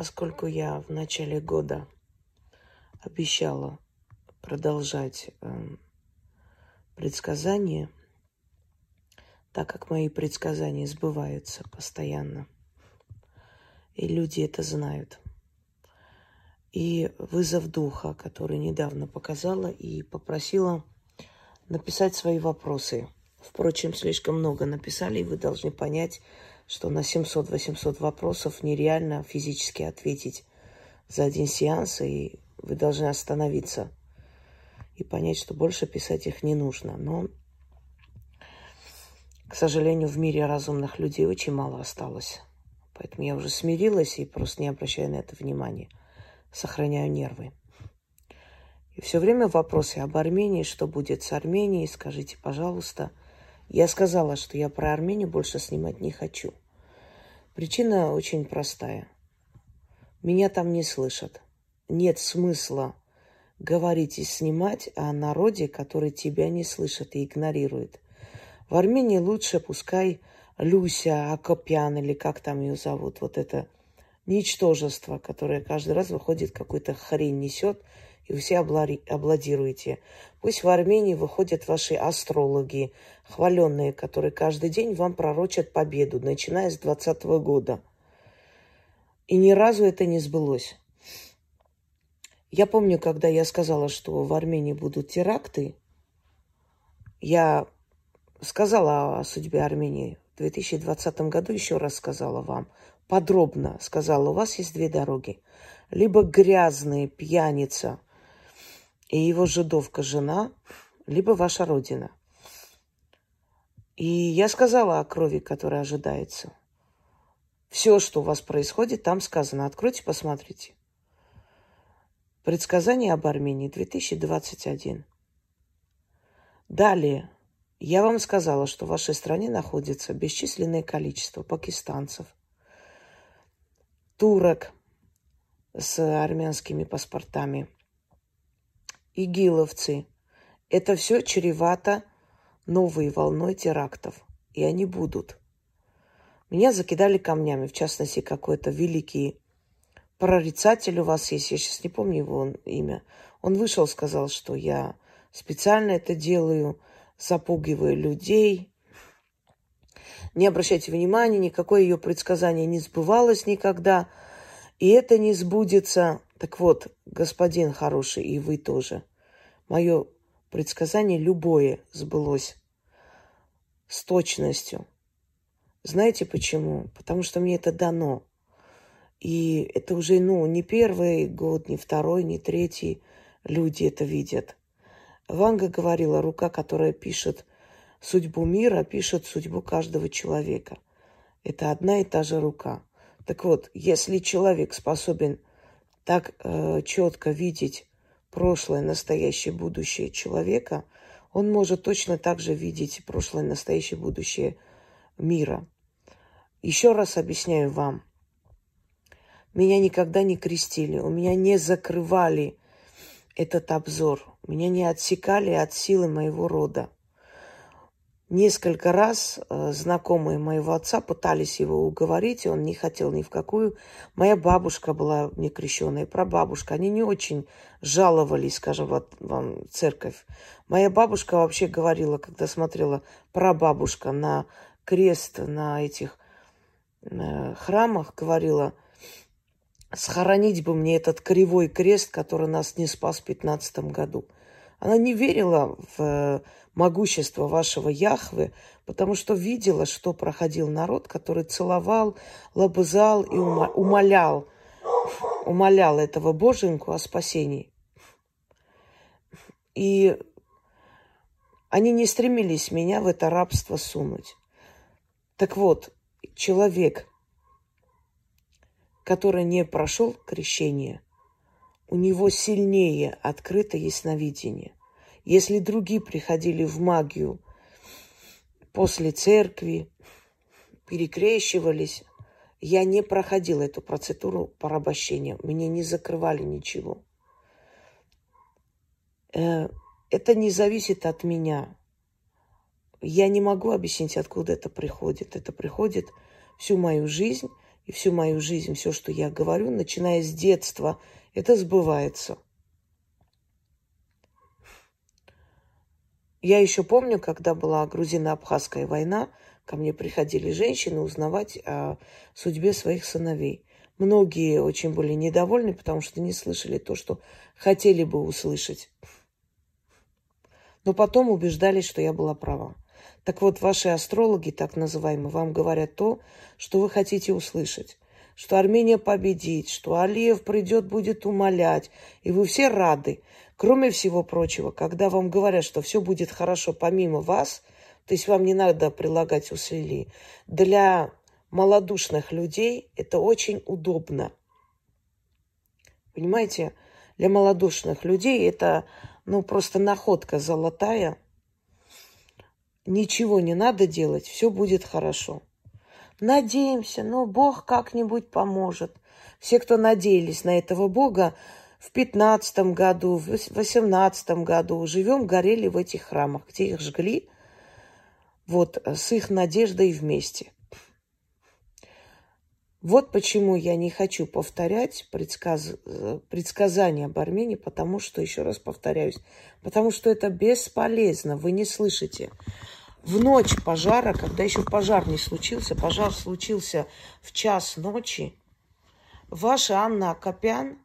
Поскольку я в начале года обещала продолжать э, предсказания, так как мои предсказания сбываются постоянно, и люди это знают. И вызов духа, который недавно показала и попросила написать свои вопросы. Впрочем, слишком много написали, и вы должны понять, что на 700-800 вопросов нереально физически ответить за один сеанс, и вы должны остановиться и понять, что больше писать их не нужно. Но, к сожалению, в мире разумных людей очень мало осталось. Поэтому я уже смирилась и просто не обращаю на это внимания. Сохраняю нервы. И все время вопросы об Армении, что будет с Арменией, скажите, пожалуйста. Я сказала, что я про Армению больше снимать не хочу. Причина очень простая. Меня там не слышат. Нет смысла говорить и снимать о народе, который тебя не слышит и игнорирует. В Армении лучше пускай Люся Акопян или как там ее зовут, вот это ничтожество, которое каждый раз выходит, какую-то хрень несет, и все обладируете. Пусть в Армении выходят ваши астрологи, хваленные, которые каждый день вам пророчат победу, начиная с 2020 года. И ни разу это не сбылось. Я помню, когда я сказала, что в Армении будут теракты, я сказала о судьбе Армении в 2020 году, еще раз сказала вам, подробно сказала, у вас есть две дороги. Либо грязные пьяница – и его жидовка жена, либо ваша родина. И я сказала о крови, которая ожидается. Все, что у вас происходит, там сказано. Откройте, посмотрите. Предсказание об Армении 2021. Далее. Я вам сказала, что в вашей стране находится бесчисленное количество пакистанцев, турок с армянскими паспортами – игиловцы. Это все чревато новой волной терактов. И они будут. Меня закидали камнями, в частности, какой-то великий прорицатель у вас есть, я сейчас не помню его имя. Он вышел, сказал, что я специально это делаю, запугиваю людей. Не обращайте внимания, никакое ее предсказание не сбывалось никогда. И это не сбудется. Так вот, господин хороший, и вы тоже. Мое предсказание любое сбылось с точностью. Знаете почему? Потому что мне это дано. И это уже, ну, не первый год, не второй, не третий люди это видят. Ванга говорила, рука, которая пишет судьбу мира, пишет судьбу каждого человека. Это одна и та же рука. Так вот, если человек способен так э, четко видеть прошлое, настоящее, будущее человека, он может точно так же видеть прошлое, настоящее, будущее мира. Еще раз объясняю вам. Меня никогда не крестили, у меня не закрывали этот обзор, меня не отсекали от силы моего рода. Несколько раз э, знакомые моего отца пытались его уговорить, и он не хотел ни в какую. Моя бабушка была некрещенная, прабабушка. Они не очень жаловались, скажем, вам церковь. Моя бабушка вообще говорила, когда смотрела прабабушка на крест на этих э, храмах, говорила, схоронить бы мне этот кривой крест, который нас не спас в 15 году. Она не верила в э, могущество вашего Яхвы, потому что видела, что проходил народ, который целовал, лобызал и умолял, умолял этого боженьку о спасении. И они не стремились меня в это рабство сунуть. Так вот, человек, который не прошел крещение – у него сильнее открыто ясновидение. Если другие приходили в магию после церкви, перекрещивались, я не проходила эту процедуру порабощения. Мне не закрывали ничего. Э, это не зависит от меня. Я не могу объяснить, откуда это приходит. Это приходит всю мою жизнь. и всю мою жизнь, все, что я говорю, начиная с детства, это сбывается. Я еще помню, когда была грузино-абхазская война, ко мне приходили женщины узнавать о судьбе своих сыновей. Многие очень были недовольны, потому что не слышали то, что хотели бы услышать. Но потом убеждались, что я была права. Так вот, ваши астрологи, так называемые, вам говорят то, что вы хотите услышать. Что Армения победит, что Алиев придет, будет умолять. И вы все рады. Кроме всего прочего, когда вам говорят, что все будет хорошо помимо вас, то есть вам не надо прилагать усилий, для малодушных людей это очень удобно. Понимаете, для малодушных людей это ну просто находка золотая. Ничего не надо делать, все будет хорошо. Надеемся, но Бог как-нибудь поможет. Все, кто надеялись на этого Бога, в пятнадцатом году, в восемнадцатом году живем, горели в этих храмах, где их жгли, вот с их надеждой вместе. Вот почему я не хочу повторять предсказ... предсказания об Армении, потому что, еще раз повторяюсь, потому что это бесполезно, вы не слышите. В ночь пожара, когда еще пожар не случился, пожар случился в час ночи, ваша Анна Акопян,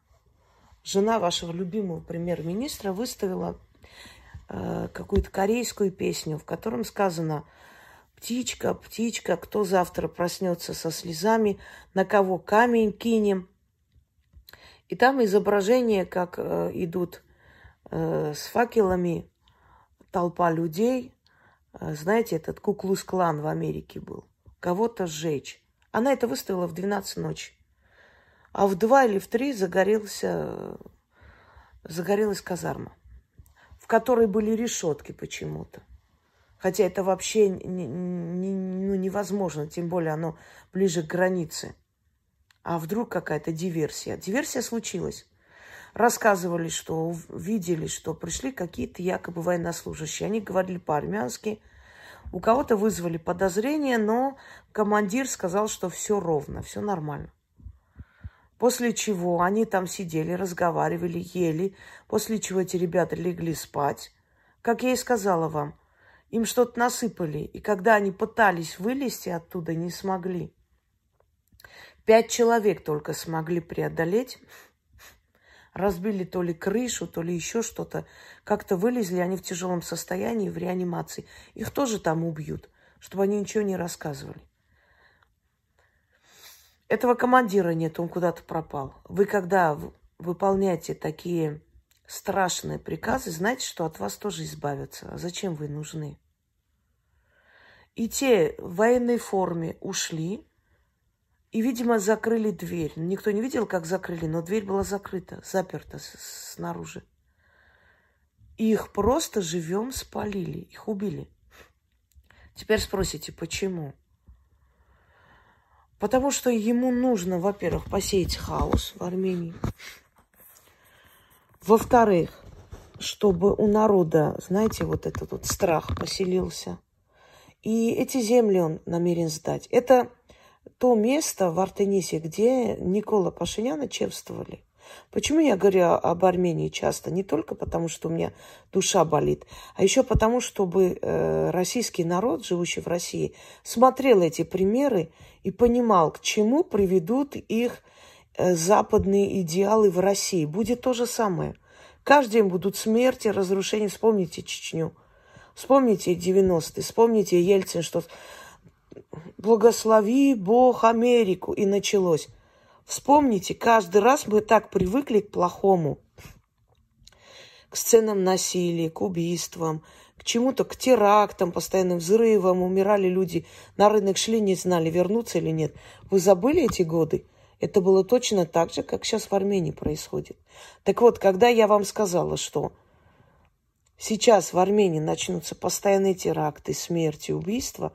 жена вашего любимого премьер-министра, выставила э, какую-то корейскую песню, в котором сказано – Птичка, птичка, кто завтра проснется со слезами, на кого камень кинем. И там изображение, как э, идут э, с факелами толпа людей. Э, знаете, этот Куклус-клан в Америке был. Кого-то сжечь. Она это выставила в 12 ночи. А в 2 или в 3 загорелся, загорелась казарма, в которой были решетки почему-то. Хотя это вообще не, не, ну, невозможно, тем более оно ближе к границе. А вдруг какая-то диверсия? Диверсия случилась. Рассказывали, что видели, что пришли какие-то якобы военнослужащие. Они говорили по-армянски. У кого-то вызвали подозрения, но командир сказал, что все ровно, все нормально. После чего они там сидели, разговаривали, ели. После чего эти ребята легли спать. Как я и сказала вам – им что-то насыпали, и когда они пытались вылезти оттуда, не смогли. Пять человек только смогли преодолеть. Разбили то ли крышу, то ли еще что-то. Как-то вылезли они в тяжелом состоянии, в реанимации. Их тоже там убьют, чтобы они ничего не рассказывали. Этого командира нет, он куда-то пропал. Вы когда выполняете такие страшные приказы, знаете, что от вас тоже избавятся. А зачем вы нужны? И те в военной форме ушли, и, видимо, закрыли дверь. Никто не видел, как закрыли, но дверь была закрыта, заперта снаружи. Их просто живем спалили, их убили. Теперь спросите, почему? Потому что ему нужно, во-первых, посеять хаос в Армении. Во-вторых, чтобы у народа, знаете, вот этот вот страх поселился. И эти земли он намерен сдать. Это то место в Артенисе, где Никола Пашиняна чевствовали. Почему я говорю об Армении часто? Не только потому, что у меня душа болит, а еще потому, чтобы э, российский народ, живущий в России, смотрел эти примеры и понимал, к чему приведут их Э, западные идеалы в России. Будет то же самое. Каждый день будут смерти, разрушения. Вспомните Чечню. Вспомните 90-е. Вспомните Ельцин, что благослови Бог Америку. И началось. Вспомните, каждый раз мы так привыкли к плохому. К сценам насилия, к убийствам, к чему-то, к терактам, постоянным взрывам. Умирали люди. На рынок шли, не знали, вернуться или нет. Вы забыли эти годы? Это было точно так же, как сейчас в Армении происходит. Так вот, когда я вам сказала, что сейчас в Армении начнутся постоянные теракты, смерти, убийства,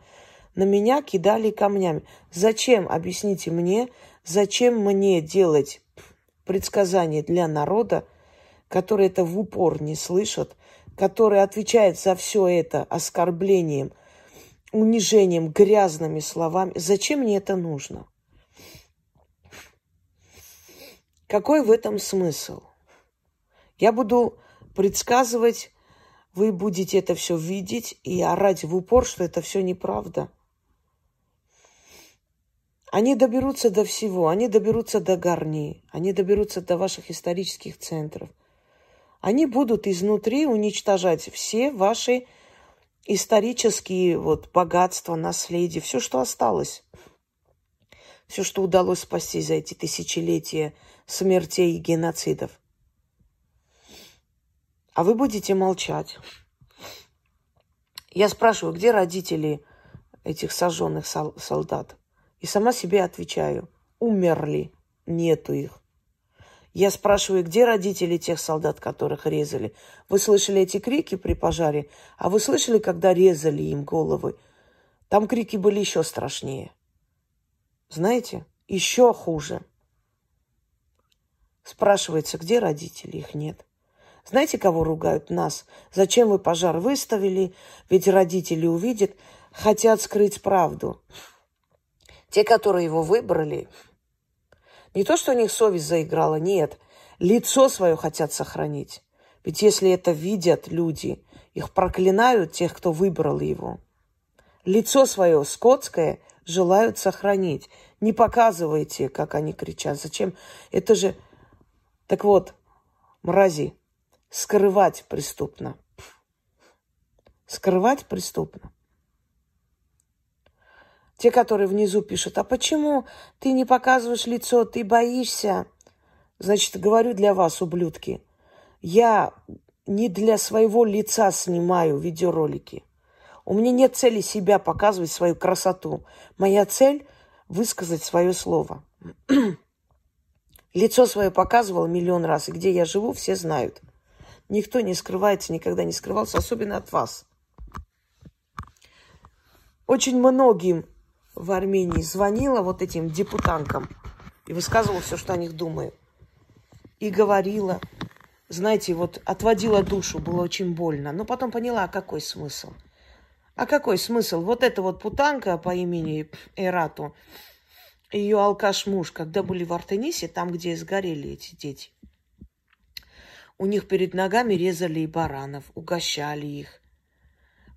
на меня кидали камнями. Зачем, объясните мне, зачем мне делать предсказания для народа, который это в упор не слышат, который отвечает за все это оскорблением, унижением, грязными словами. Зачем мне это нужно? Какой в этом смысл? Я буду предсказывать, вы будете это все видеть и орать в упор, что это все неправда. Они доберутся до всего, они доберутся до Гарни, они доберутся до ваших исторических центров. Они будут изнутри уничтожать все ваши исторические вот богатства, наследие, все, что осталось. Все, что удалось спасти за эти тысячелетия смертей и геноцидов. А вы будете молчать. Я спрашиваю, где родители этих сожженных солдат? И сама себе отвечаю, умерли, нету их. Я спрашиваю, где родители тех солдат, которых резали? Вы слышали эти крики при пожаре? А вы слышали, когда резали им головы? Там крики были еще страшнее. Знаете, еще хуже. Спрашивается, где родители? Их нет. Знаете, кого ругают? Нас. Зачем вы пожар выставили? Ведь родители увидят, хотят скрыть правду. Те, которые его выбрали, не то, что у них совесть заиграла, нет. Лицо свое хотят сохранить. Ведь если это видят люди, их проклинают, тех, кто выбрал его. Лицо свое скотское желают сохранить. Не показывайте, как они кричат. Зачем? Это же... Так вот, мрази, скрывать преступно. Скрывать преступно. Те, которые внизу пишут, а почему ты не показываешь лицо, ты боишься? Значит, говорю для вас, ублюдки, я не для своего лица снимаю видеоролики. У меня нет цели себя показывать, свою красоту. Моя цель – высказать свое слово. Лицо свое показывала миллион раз, и где я живу, все знают. Никто не скрывается, никогда не скрывался, особенно от вас. Очень многим в Армении звонила вот этим депутанкам и высказывала все, что о них думаю. И говорила, знаете, вот отводила душу, было очень больно. Но потом поняла, а какой смысл? А какой смысл? Вот эта вот путанка по имени Эрату, ее алкаш-муж, когда были в Артенисе, там, где сгорели эти дети, у них перед ногами резали и баранов, угощали их.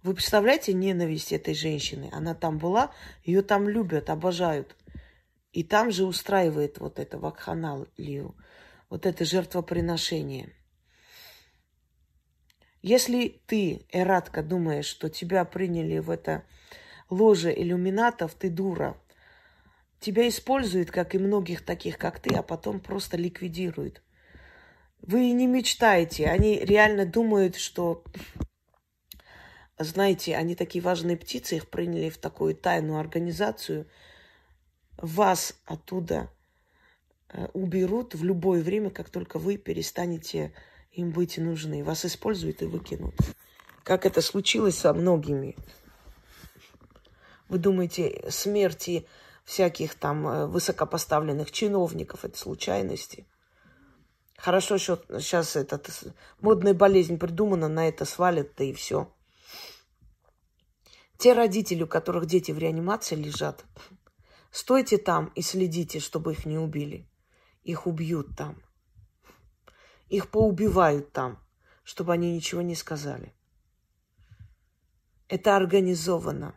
Вы представляете ненависть этой женщины? Она там была, ее там любят, обожают. И там же устраивает вот это вакханалию, вот это жертвоприношение. Если ты, Эратка, думаешь, что тебя приняли в это ложе иллюминатов, ты дура. Тебя используют, как и многих таких, как ты, а потом просто ликвидируют. Вы не мечтаете, они реально думают, что знаете, они такие важные птицы, их приняли в такую тайную организацию. Вас оттуда э, уберут в любое время, как только вы перестанете им быть нужны. Вас используют и выкинут. Как это случилось со многими. Вы думаете, смерти всяких там э, высокопоставленных чиновников – это случайности? Хорошо, что сейчас эта модная болезнь придумана, на это свалят, да и все. Те родители, у которых дети в реанимации лежат, стойте там и следите, чтобы их не убили. Их убьют там. Их поубивают там, чтобы они ничего не сказали. Это организовано.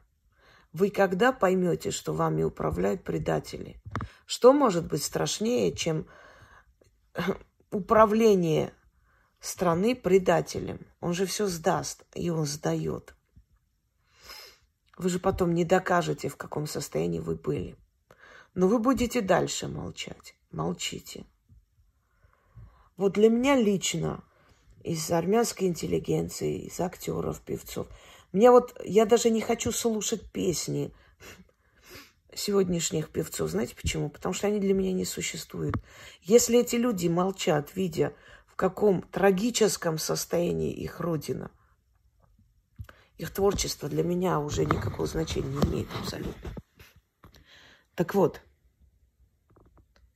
Вы когда поймете, что вами управляют предатели? Что может быть страшнее, чем управление страны предателем? Он же все сдаст, и он сдает. Вы же потом не докажете, в каком состоянии вы были. Но вы будете дальше молчать. Молчите. Вот для меня лично из армянской интеллигенции, из актеров, певцов, мне вот, я даже не хочу слушать песни сегодняшних певцов. Знаете почему? Потому что они для меня не существуют. Если эти люди молчат, видя, в каком трагическом состоянии их родина, их творчество для меня уже никакого значения не имеет абсолютно. Так вот,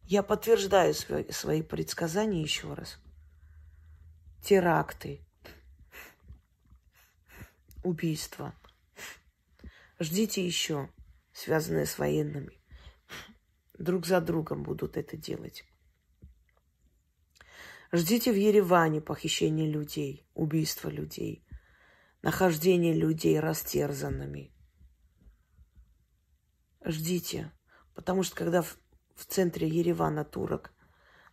я подтверждаю свои, свои предсказания еще раз. Теракты, убийства. Ждите еще, связанные с военными. Друг за другом будут это делать. Ждите в Ереване похищение людей, убийство людей, нахождение людей растерзанными. Ждите, потому что когда в, в центре Еревана турок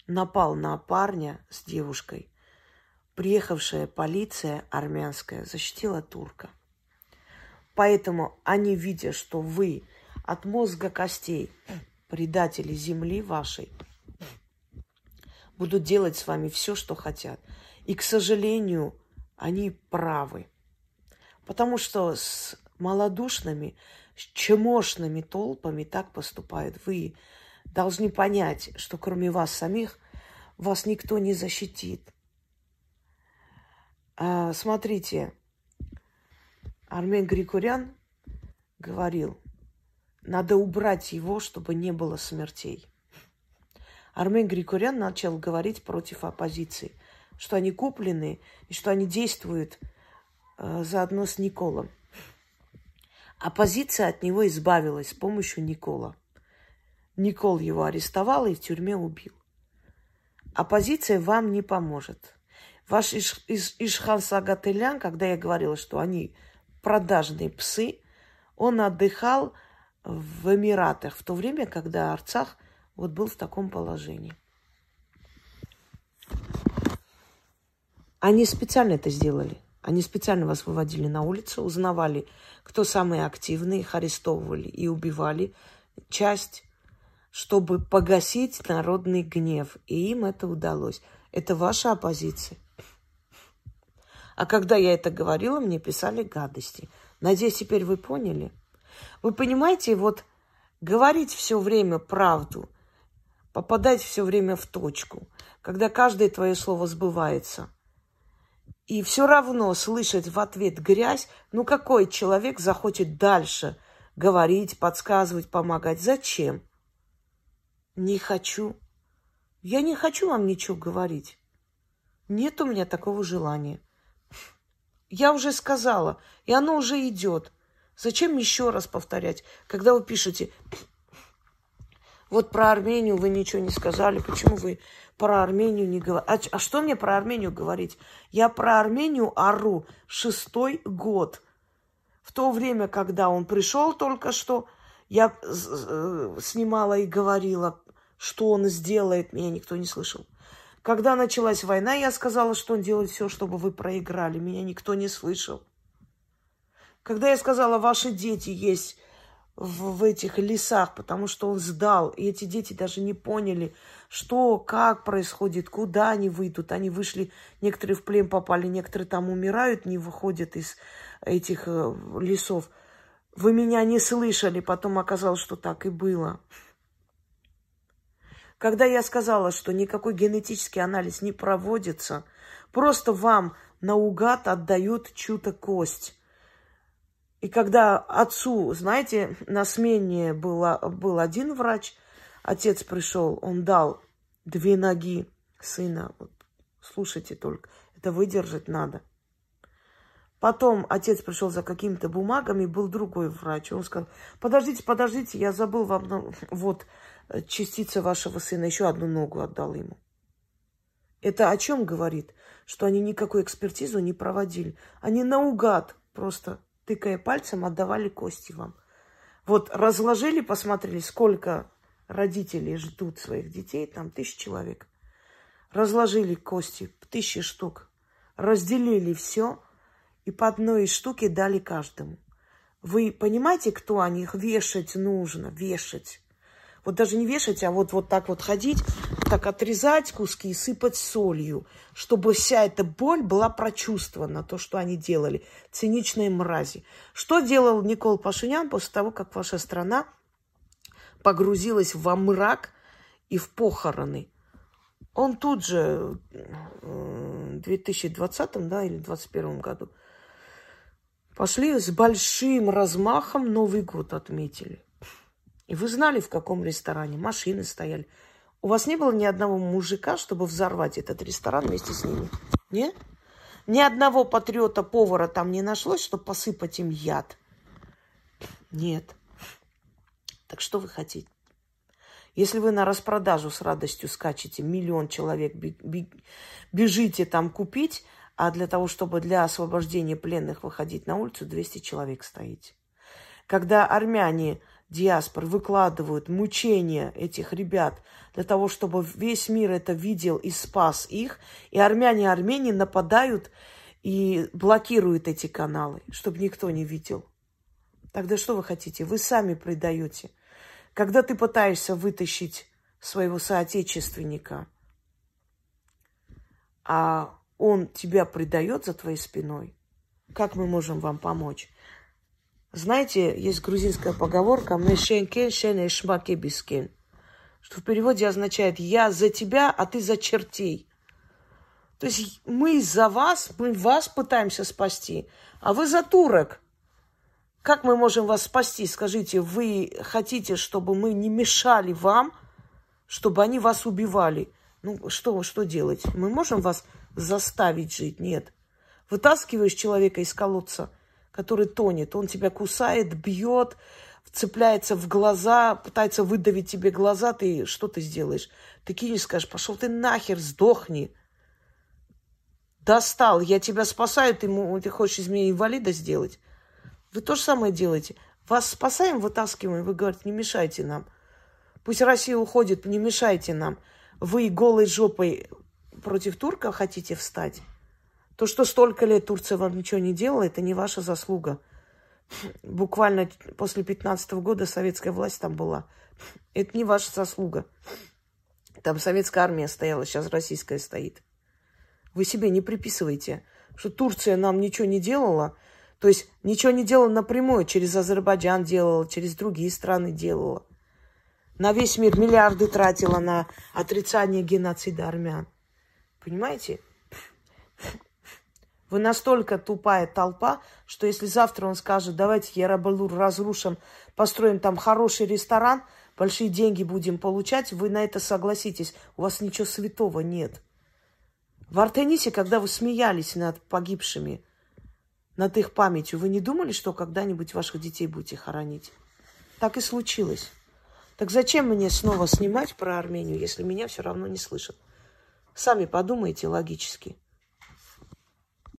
напал на парня с девушкой, приехавшая полиция армянская защитила турка. Поэтому они, видя, что вы от мозга костей предатели земли вашей, будут делать с вами все, что хотят. И, к сожалению, они правы. Потому что с малодушными, с чемошными толпами так поступают. Вы должны понять, что кроме вас самих вас никто не защитит. А, смотрите, Армен Григорян говорил, надо убрать его, чтобы не было смертей. Армен Григорян начал говорить против оппозиции, что они куплены и что они действуют заодно с Николом. Оппозиция от него избавилась с помощью Никола. Никол его арестовал и в тюрьме убил. Оппозиция вам не поможет. Ваш Иш, Иш, Ишхан Сагателян, когда я говорила, что они продажные псы, он отдыхал в Эмиратах в то время, когда Арцах – вот был в таком положении. Они специально это сделали. Они специально вас выводили на улицу, узнавали, кто самые активные, их арестовывали и убивали часть, чтобы погасить народный гнев. И им это удалось. Это ваша оппозиция. А когда я это говорила, мне писали гадости. Надеюсь, теперь вы поняли. Вы понимаете, вот говорить все время правду – попадать все время в точку, когда каждое твое слово сбывается. И все равно слышать в ответ грязь, ну какой человек захочет дальше говорить, подсказывать, помогать? Зачем? Не хочу. Я не хочу вам ничего говорить. Нет у меня такого желания. Я уже сказала, и оно уже идет. Зачем еще раз повторять, когда вы пишете вот про Армению вы ничего не сказали. Почему вы про Армению не говорите? А, а что мне про Армению говорить? Я про Армению ору шестой год. В то время, когда он пришел только что, я э, снимала и говорила, что он сделает, меня никто не слышал. Когда началась война, я сказала, что он делает все, чтобы вы проиграли. Меня никто не слышал. Когда я сказала, ваши дети есть в, в этих лесах, потому что он сдал. И эти дети даже не поняли, что, как происходит, куда они выйдут. Они вышли, некоторые в плен попали, некоторые там умирают, не выходят из этих э, лесов. Вы меня не слышали, потом оказалось, что так и было. Когда я сказала, что никакой генетический анализ не проводится, просто вам наугад отдают чью-то кость. И когда отцу, знаете, на смене была, был один врач, отец пришел, он дал две ноги сына. Вот, слушайте только, это выдержать надо. Потом отец пришел за какими-то бумагами, был другой врач. Он сказал, подождите, подождите, я забыл вам, вот, частица вашего сына, еще одну ногу отдал ему. Это о чем говорит? Что они никакую экспертизу не проводили. Они наугад просто тыкая пальцем, отдавали кости вам. Вот разложили, посмотрели, сколько родителей ждут своих детей, там тысяч человек. Разложили кости, тысячи штук. Разделили все и по одной штуке дали каждому. Вы понимаете, кто они? Их вешать нужно, вешать. Вот даже не вешать, а вот, вот так вот ходить, так отрезать куски и сыпать солью, чтобы вся эта боль была прочувствована, то, что они делали. Циничные мрази. Что делал Никол Пашинян после того, как ваша страна погрузилась во мрак и в похороны? Он тут же в 2020 да, или 2021 году пошли с большим размахом Новый год отметили. И вы знали, в каком ресторане машины стояли. У вас не было ни одного мужика, чтобы взорвать этот ресторан вместе с ними? Нет? Ни одного патриота-повара там не нашлось, чтобы посыпать им яд? Нет. Так что вы хотите? Если вы на распродажу с радостью скачете, миллион человек бежите там купить, а для того, чтобы для освобождения пленных выходить на улицу, 200 человек стоите. Когда армяне диаспор выкладывают мучения этих ребят для того, чтобы весь мир это видел и спас их, и армяне и Армении нападают и блокируют эти каналы, чтобы никто не видел. Тогда что вы хотите? Вы сами предаете. Когда ты пытаешься вытащить своего соотечественника, а он тебя предает за твоей спиной, как мы можем вам помочь? Знаете, есть грузинская поговорка «Мешенкен шен эшмаке бискен», что в переводе означает «я за тебя, а ты за чертей». То есть мы за вас, мы вас пытаемся спасти, а вы за турок. Как мы можем вас спасти? Скажите, вы хотите, чтобы мы не мешали вам, чтобы они вас убивали? Ну, что, что делать? Мы можем вас заставить жить? Нет. Вытаскиваешь человека из колодца – который тонет. Он тебя кусает, бьет, цепляется в глаза, пытается выдавить тебе глаза. Ты что ты сделаешь? Ты кинешь, скажешь, пошел ты нахер, сдохни. Достал, я тебя спасаю, ты, ты хочешь из меня инвалида сделать? Вы то же самое делаете. Вас спасаем, вытаскиваем, вы говорите, не мешайте нам. Пусть Россия уходит, не мешайте нам. Вы голой жопой против турка хотите встать? То, что столько лет Турция вам ничего не делала, это не ваша заслуга. Буквально после 15 -го года советская власть там была. Это не ваша заслуга. Там советская армия стояла, сейчас российская стоит. Вы себе не приписывайте, что Турция нам ничего не делала. То есть ничего не делала напрямую, через Азербайджан делала, через другие страны делала. На весь мир миллиарды тратила на отрицание геноцида армян. Понимаете? Вы настолько тупая толпа, что если завтра он скажет, давайте Ярабалур разрушим, построим там хороший ресторан, большие деньги будем получать, вы на это согласитесь. У вас ничего святого нет. В Артенисе, когда вы смеялись над погибшими, над их памятью, вы не думали, что когда-нибудь ваших детей будете хоронить? Так и случилось. Так зачем мне снова снимать про Армению, если меня все равно не слышат? Сами подумайте логически.